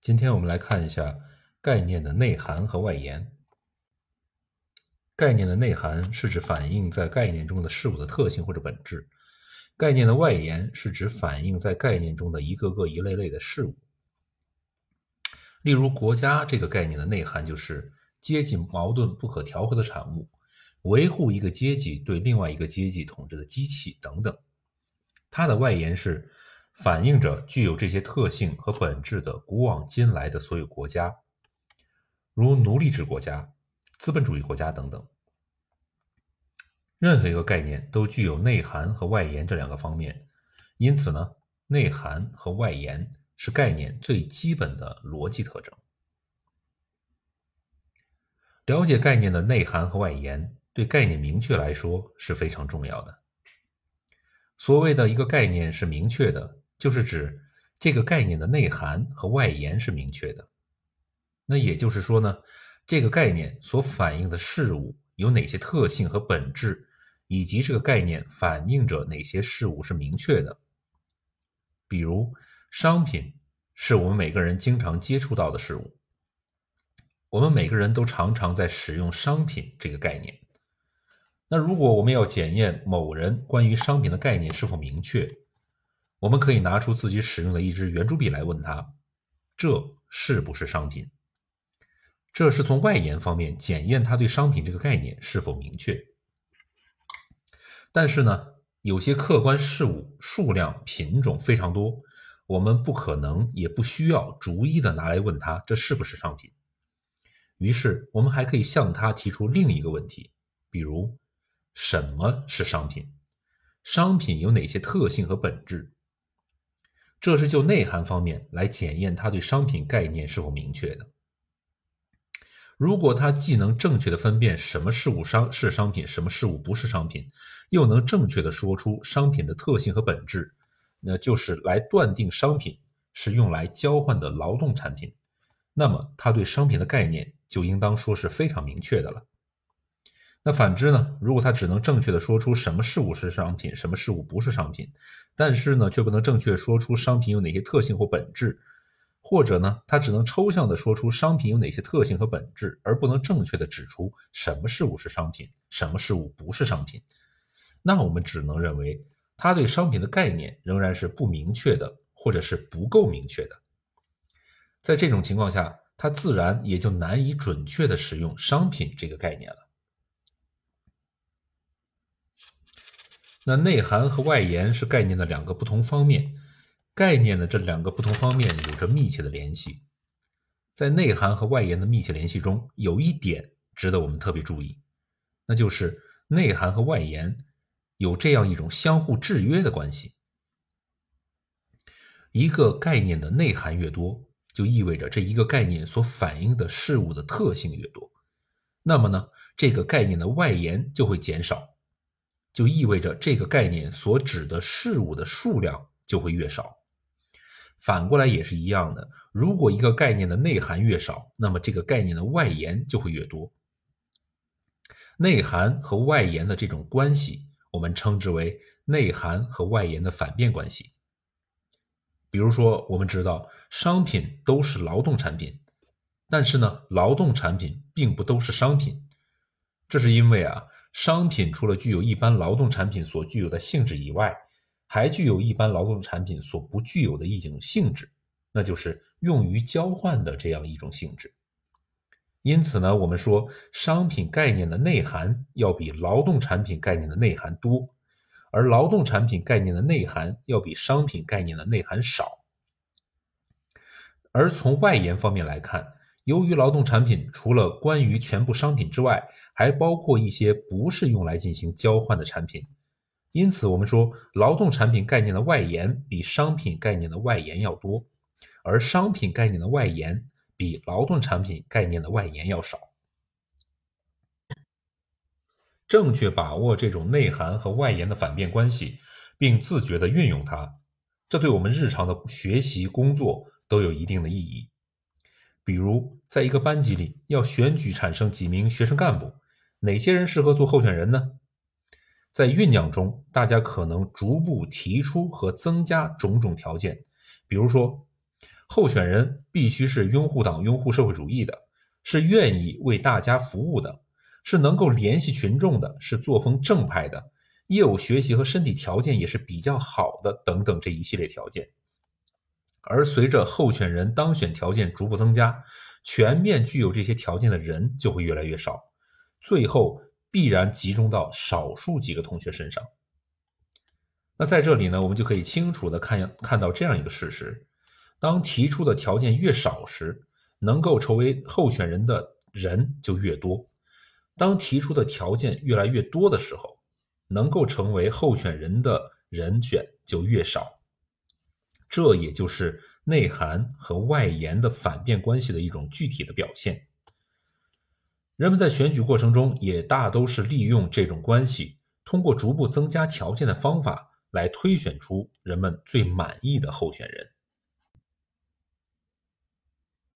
今天我们来看一下概念的内涵和外延。概念的内涵是指反映在概念中的事物的特性或者本质；概念的外延是指反映在概念中的一个个一类类的事物。例如，国家这个概念的内涵就是阶级矛盾不可调和的产物，维护一个阶级对另外一个阶级统治的机器等等。它的外延是。反映着具有这些特性和本质的古往今来的所有国家，如奴隶制国家、资本主义国家等等。任何一个概念都具有内涵和外延这两个方面，因此呢，内涵和外延是概念最基本的逻辑特征。了解概念的内涵和外延，对概念明确来说是非常重要的。所谓的一个概念是明确的。就是指这个概念的内涵和外延是明确的，那也就是说呢，这个概念所反映的事物有哪些特性和本质，以及这个概念反映着哪些事物是明确的。比如，商品是我们每个人经常接触到的事物，我们每个人都常常在使用商品这个概念。那如果我们要检验某人关于商品的概念是否明确，我们可以拿出自己使用的一支圆珠笔来问他：“这是不是商品？”这是从外延方面检验他对商品这个概念是否明确。但是呢，有些客观事物数量品种非常多，我们不可能也不需要逐一的拿来问他这是不是商品。于是，我们还可以向他提出另一个问题，比如：“什么是商品？商品有哪些特性和本质？”这是就内涵方面来检验他对商品概念是否明确的。如果他既能正确的分辨什么事物商是商品，什么事物不是商品，又能正确的说出商品的特性和本质，那就是来断定商品是用来交换的劳动产品，那么他对商品的概念就应当说是非常明确的了。那反之呢？如果他只能正确的说出什么事物是商品，什么事物不是商品，但是呢，却不能正确说出商品有哪些特性或本质，或者呢，他只能抽象的说出商品有哪些特性和本质，而不能正确的指出什么事物是商品，什么事物不是商品，那我们只能认为他对商品的概念仍然是不明确的，或者是不够明确的。在这种情况下，他自然也就难以准确的使用商品这个概念了。那内涵和外延是概念的两个不同方面，概念的这两个不同方面有着密切的联系。在内涵和外延的密切联系中，有一点值得我们特别注意，那就是内涵和外延有这样一种相互制约的关系。一个概念的内涵越多，就意味着这一个概念所反映的事物的特性越多，那么呢，这个概念的外延就会减少。就意味着这个概念所指的事物的数量就会越少。反过来也是一样的，如果一个概念的内涵越少，那么这个概念的外延就会越多。内涵和外延的这种关系，我们称之为内涵和外延的反面关系。比如说，我们知道商品都是劳动产品，但是呢，劳动产品并不都是商品，这是因为啊。商品除了具有一般劳动产品所具有的性质以外，还具有一般劳动产品所不具有的一种性质，那就是用于交换的这样一种性质。因此呢，我们说商品概念的内涵要比劳动产品概念的内涵多，而劳动产品概念的内涵要比商品概念的内涵少。而从外延方面来看，由于劳动产品除了关于全部商品之外，还包括一些不是用来进行交换的产品，因此我们说劳动产品概念的外延比商品概念的外延要多，而商品概念的外延比劳动产品概念的外延要少。正确把握这种内涵和外延的反面关系，并自觉地运用它，这对我们日常的学习工作都有一定的意义。比如，在一个班级里要选举产生几名学生干部，哪些人适合做候选人呢？在酝酿中，大家可能逐步提出和增加种种条件，比如说，候选人必须是拥护党、拥护社会主义的，是愿意为大家服务的，是能够联系群众的，是作风正派的，业务学习和身体条件也是比较好的，等等这一系列条件。而随着候选人当选条件逐步增加，全面具有这些条件的人就会越来越少，最后必然集中到少数几个同学身上。那在这里呢，我们就可以清楚的看看到这样一个事实。当提出的条件越少时，能够成为候选人的人就越多；当提出的条件越来越多的时候，能够成为候选人的人选就越少。这也就是内涵和外延的反变关系的一种具体的表现。人们在选举过程中也大都是利用这种关系，通过逐步增加条件的方法来推选出人们最满意的候选人。